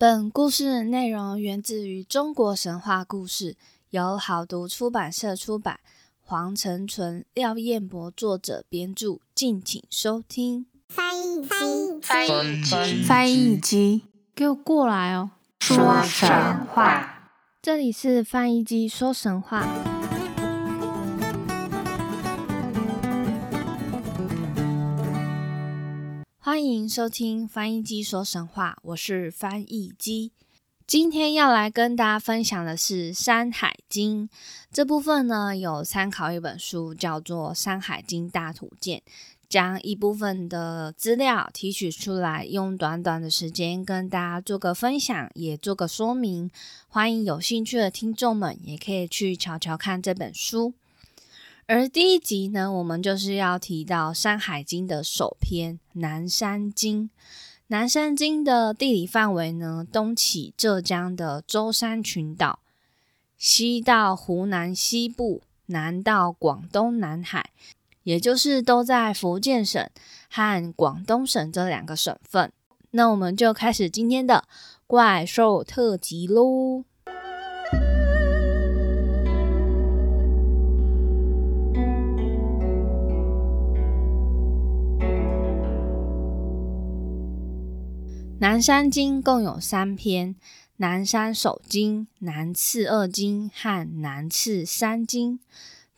本故事内容源自于中国神话故事，由好读出版社出版，黄成纯、廖彦博作者编著，敬请收听。翻译机，翻译机，翻译机，给我过来哦！说神话，这里是翻译机说神话。欢迎收听翻译机说神话，我是翻译机。今天要来跟大家分享的是《山海经》这部分呢，有参考一本书，叫做《山海经大图鉴》，将一部分的资料提取出来，用短短的时间跟大家做个分享，也做个说明。欢迎有兴趣的听众们，也可以去瞧瞧看这本书。而第一集呢，我们就是要提到《山海经》的首篇《南山经》。南山经的地理范围呢，东起浙江的舟山群岛，西到湖南西部，南到广东南海，也就是都在福建省和广东省这两个省份。那我们就开始今天的怪兽特辑喽。南山经共有三篇：南山首经、南次二经和南次三经。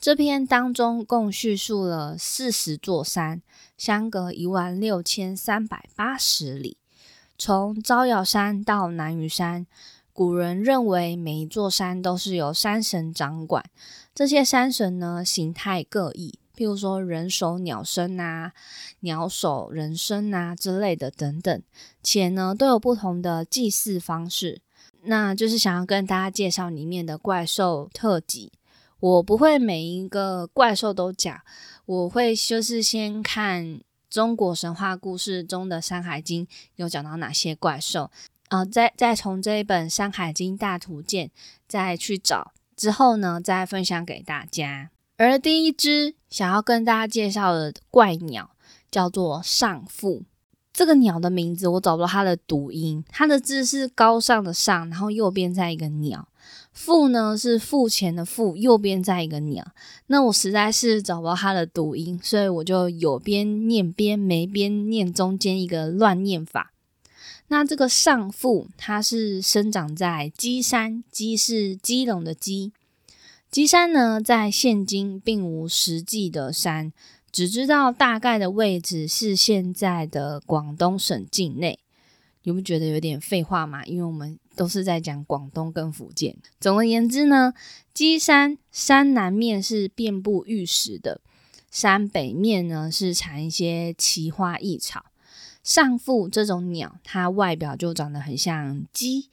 这篇当中共叙述了四十座山，相隔一万六千三百八十里。从招摇山到南屿山，古人认为每一座山都是由山神掌管。这些山神呢，形态各异。譬如说人手鸟身啊，鸟手人身啊之类的等等，且呢都有不同的祭祀方式。那就是想要跟大家介绍里面的怪兽特辑。我不会每一个怪兽都讲，我会就是先看中国神话故事中的《山海经》有讲到哪些怪兽，啊，再再从这一本《山海经大图鉴》再去找，之后呢再分享给大家。而第一只想要跟大家介绍的怪鸟叫做上父。这个鸟的名字我找不到它的读音，它的字是高尚的上，然后右边在一个鸟，父呢是付钱的付，右边在一个鸟。那我实在是找不到它的读音，所以我就有边念边没边念，中间一个乱念法。那这个上父它是生长在鸡山，鸡是鸡笼的鸡。鸡山呢，在现今并无实际的山，只知道大概的位置是现在的广东省境内。你不觉得有点废话吗？因为我们都是在讲广东跟福建。总而言之呢，鸡山山南面是遍布玉石的，山北面呢是产一些奇花异草。上腹这种鸟，它外表就长得很像鸡。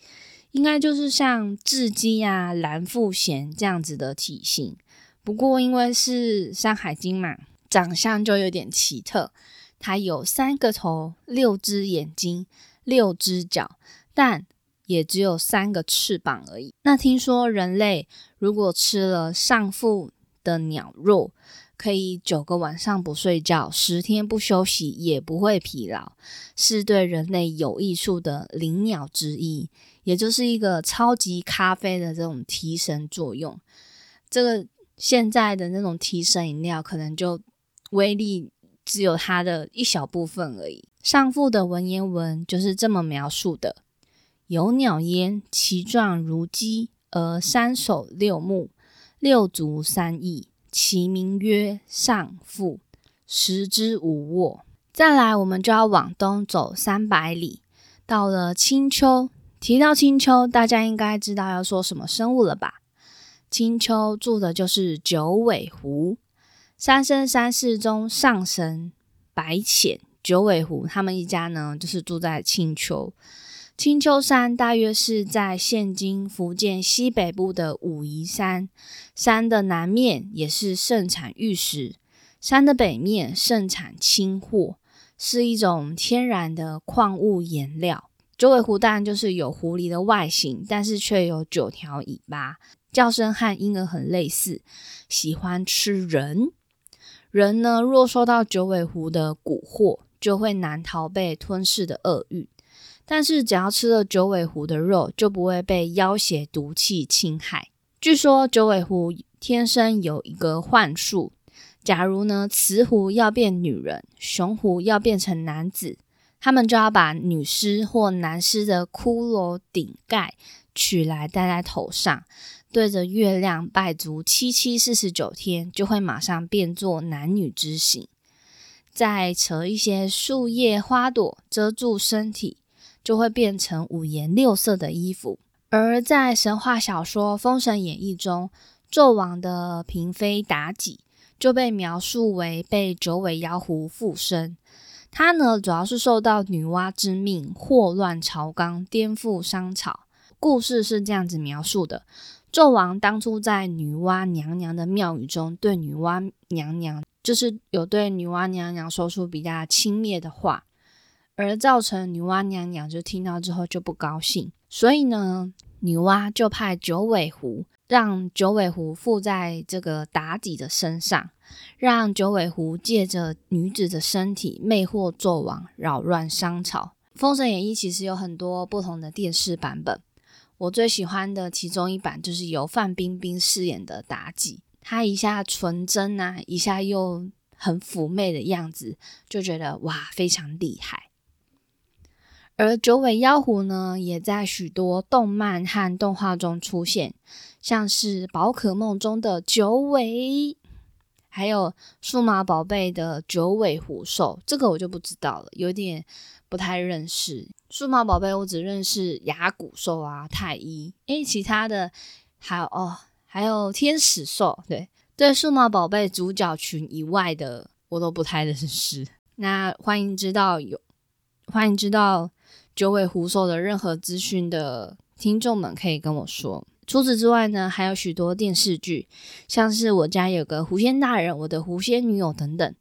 应该就是像雉鸡啊、蓝腹鹇这样子的体型，不过因为是《山海经》嘛，长相就有点奇特。它有三个头、六只眼睛、六只脚，但也只有三个翅膀而已。那听说人类如果吃了上腹的鸟肉，可以九个晚上不睡觉，十天不休息也不会疲劳，是对人类有益处的灵鸟之一。也就是一个超级咖啡的这种提神作用，这个现在的那种提神饮料可能就威力只有它的一小部分而已。上腹的文言文就是这么描述的：有鸟焉，其状如鸡，而三首六目，六足三翼，其名曰上腹，食之无卧。再来，我们就要往东走三百里，到了青丘。提到青丘，大家应该知道要说什么生物了吧？青丘住的就是九尾狐。三生三世中上神白浅、九尾狐他们一家呢，就是住在青丘。青丘山大约是在现今福建西北部的武夷山。山的南面也是盛产玉石，山的北面盛产青货，是一种天然的矿物颜料。九尾狐当然就是有狐狸的外形，但是却有九条尾巴，叫声和婴儿很类似，喜欢吃人。人呢，若受到九尾狐的蛊惑，就会难逃被吞噬的厄运。但是只要吃了九尾狐的肉，就不会被妖邪毒气侵害。据说九尾狐天生有一个幻术，假如呢雌狐要变女人，雄狐要变成男子，他们就要把女尸或男尸的骷髅顶盖取来戴在头上，对着月亮拜足七七四十九天，就会马上变作男女之形。再扯一些树叶、花朵遮住身体，就会变成五颜六色的衣服。而在神话小说《封神演义》中，纣王的嫔妃妲己就被描述为被九尾妖狐附身。她呢，主要是受到女娲之命，祸乱朝纲，颠覆商朝。故事是这样子描述的：纣王当初在女娲娘娘的庙宇中，对女娲娘娘就是有对女娲娘娘说出比较轻蔑的话，而造成女娲娘娘就听到之后就不高兴。所以呢，女娲就派九尾狐，让九尾狐附在这个妲己的身上，让九尾狐借着女子的身体魅惑纣王，扰乱商朝。《封神演义》其实有很多不同的电视版本，我最喜欢的其中一版就是由范冰冰饰演的妲己，她一下纯真啊，一下又很妩媚的样子，就觉得哇，非常厉害。而九尾妖狐呢，也在许多动漫和动画中出现，像是宝可梦中的九尾，还有数码宝贝的九尾狐兽，这个我就不知道了，有点不太认识。数码宝贝我只认识牙骨兽啊、太一，诶，其他的还有哦，还有天使兽，对对，数码宝贝主角群以外的我都不太认识。那欢迎知道有，欢迎知道。九尾狐兽的任何资讯的听众们可以跟我说。除此之外呢，还有许多电视剧，像是我家有个狐仙大人、我的狐仙女友等等，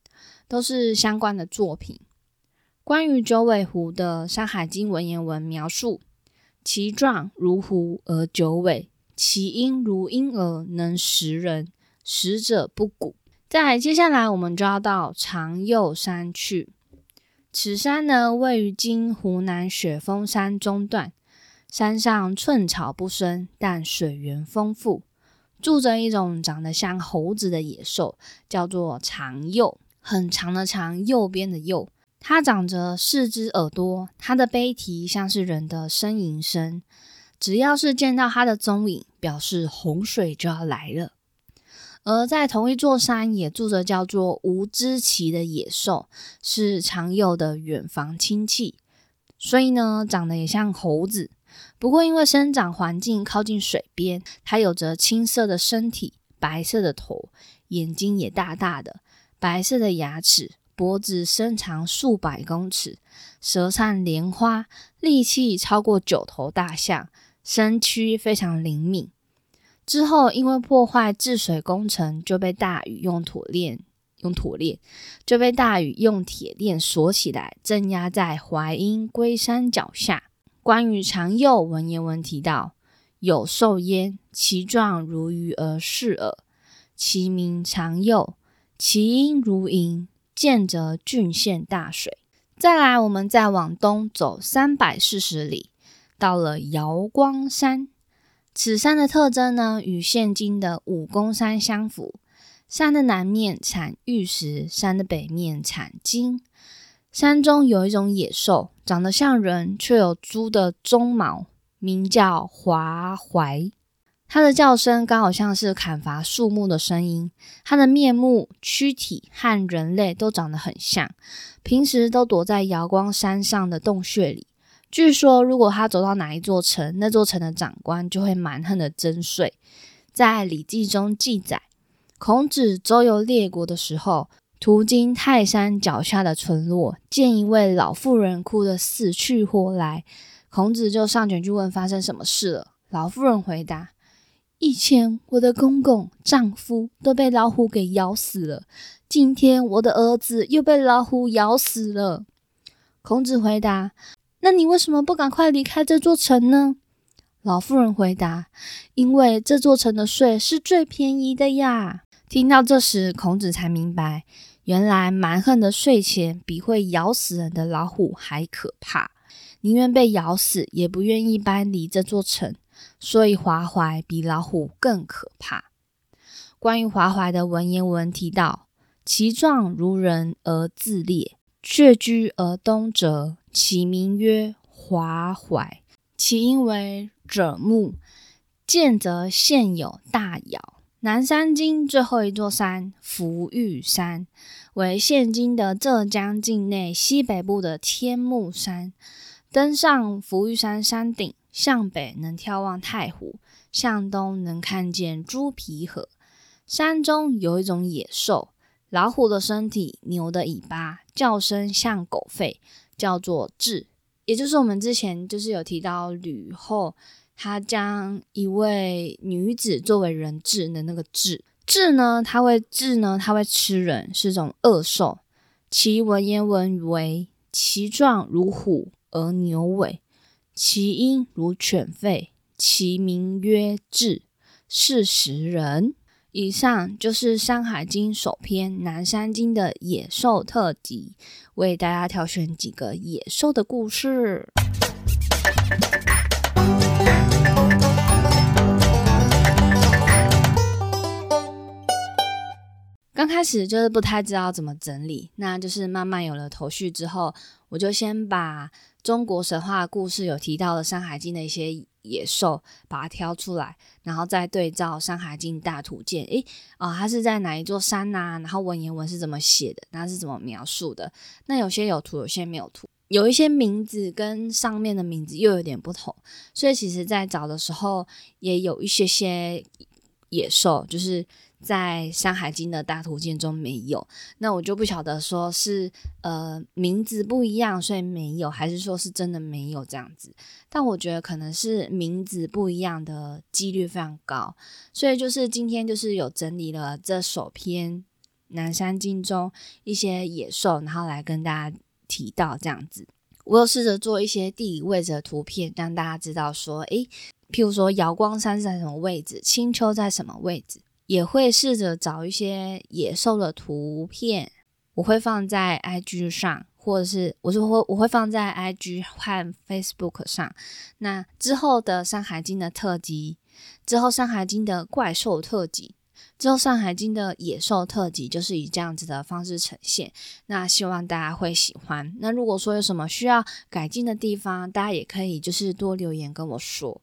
都是相关的作品。关于九尾狐的《山海经》文言文描述：其状如狐而九尾，其音如婴儿，能食人，食者不蛊。再接下来，我们就要到长幼山去。此山呢，位于今湖南雪峰山中段，山上寸草不生，但水源丰富，住着一种长得像猴子的野兽，叫做长幼，很长的长，右边的右。它长着四只耳朵，它的背蹄像是人的呻吟声。只要是见到它的踪影，表示洪水就要来了。而在同一座山也住着叫做无知奇的野兽，是长幼的远房亲戚，所以呢，长得也像猴子。不过因为生长环境靠近水边，它有着青色的身体、白色的头，眼睛也大大的，白色的牙齿，脖子伸长数百公尺，舌灿莲花，力气超过九头大象，身躯非常灵敏。之后，因为破坏治水工程，就被大禹用铁链用铁链就被大禹用铁链锁起来，镇压在淮阴龟山脚下。关于长幼文言文提到：有兽焉，其状如鱼而视耳，其名长幼，其音如银，见则郡县大水。再来，我们再往东走三百四十里，到了瑶光山。此山的特征呢，与现今的武功山相符。山的南面产玉石，山的北面产金。山中有一种野兽，长得像人，却有猪的鬃毛，名叫华怀。它的叫声刚好像是砍伐树木的声音。它的面目、躯体和人类都长得很像，平时都躲在瑶光山上的洞穴里。据说，如果他走到哪一座城，那座城的长官就会蛮横的征税。在《礼记》中记载，孔子周游列国的时候，途经泰山脚下的村落，见一位老妇人哭得死去活来，孔子就上前去问发生什么事了。老妇人回答：“以前我的公公、丈夫都被老虎给咬死了，今天我的儿子又被老虎咬死了。”孔子回答。那你为什么不赶快离开这座城呢？老妇人回答：“因为这座城的税是最便宜的呀。”听到这时，孔子才明白，原来蛮横的睡前比会咬死人的老虎还可怕。宁愿被咬死，也不愿意搬离这座城。所以华怀比老虎更可怕。关于华怀的文言文提到：其状如人而自猎，血居而东折，其名曰华怀。其因为者木，见则现有大咬。南山经最后一座山福玉山，为现今的浙江境内西北部的天目山。登上福玉山山顶，向北能眺望太湖，向东能看见猪皮河。山中有一种野兽，老虎的身体，牛的尾巴，叫声像狗吠，叫做雉。也就是我们之前就是有提到吕后。他将一位女子作为人质的那个质质呢，他会质呢，他会吃人，是种恶兽。其文言文为：其状如虎而牛尾，其音如犬吠，其名曰质，是食人。以上就是《山海经》首篇《南山经》的野兽特辑，为大家挑选几个野兽的故事。刚开始就是不太知道怎么整理，那就是慢慢有了头绪之后，我就先把中国神话故事有提到的《山海经》的一些野兽，把它挑出来，然后再对照《山海经》大图鉴，诶，啊，它是在哪一座山呐？然后文言文是怎么写的？那是怎么描述的？那有些有图，有些没有图，有一些名字跟上面的名字又有点不同，所以其实在找的时候也有一些些野兽，就是。在《山海经》的大图鉴中没有，那我就不晓得说是呃名字不一样，所以没有，还是说是真的没有这样子。但我觉得可能是名字不一样的几率非常高，所以就是今天就是有整理了这首篇《南山经》中一些野兽，然后来跟大家提到这样子。我有试着做一些地理位置的图片，让大家知道说，诶，譬如说瑶光山在什么位置，青丘在什么位置。也会试着找一些野兽的图片，我会放在 IG 上，或者是我就会我会放在 IG 和 Facebook 上。那之后的《山海经》的特辑，之后《山海经》的怪兽特辑，之后《山海经》的野兽特辑，就是以这样子的方式呈现。那希望大家会喜欢。那如果说有什么需要改进的地方，大家也可以就是多留言跟我说。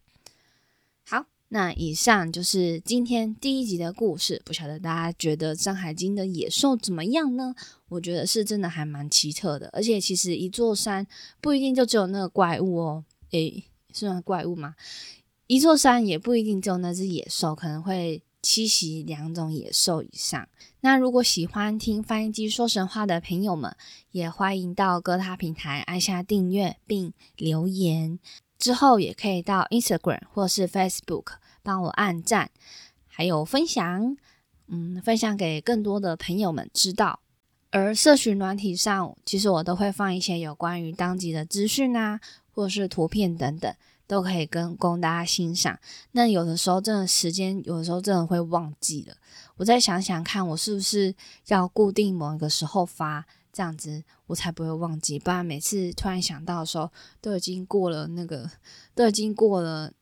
那以上就是今天第一集的故事，不晓得大家觉得《山海经》的野兽怎么样呢？我觉得是真的还蛮奇特的，而且其实一座山不一定就只有那个怪物哦，诶，算怪物吗？一座山也不一定只有那只野兽，可能会栖息两种野兽以上。那如果喜欢听翻译机说神话的朋友们，也欢迎到各大平台按下订阅并留言。之后也可以到 Instagram 或是 Facebook 帮我按赞，还有分享，嗯，分享给更多的朋友们知道。而社群软体上，其实我都会放一些有关于当集的资讯啊，或是图片等等，都可以跟供大家欣赏。那有的时候真的时间，有的时候真的会忘记了，我再想想看，我是不是要固定某一个时候发。这样子我才不会忘记，不然每次突然想到的时候，都已经过了那个，都已经过了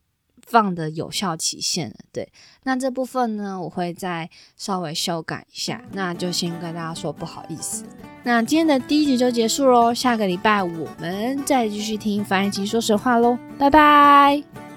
放的有效期限了。对，那这部分呢，我会再稍微修改一下，那就先跟大家说不好意思。那今天的第一集就结束喽，下个礼拜我们再继续听翻译机说实话喽，拜拜。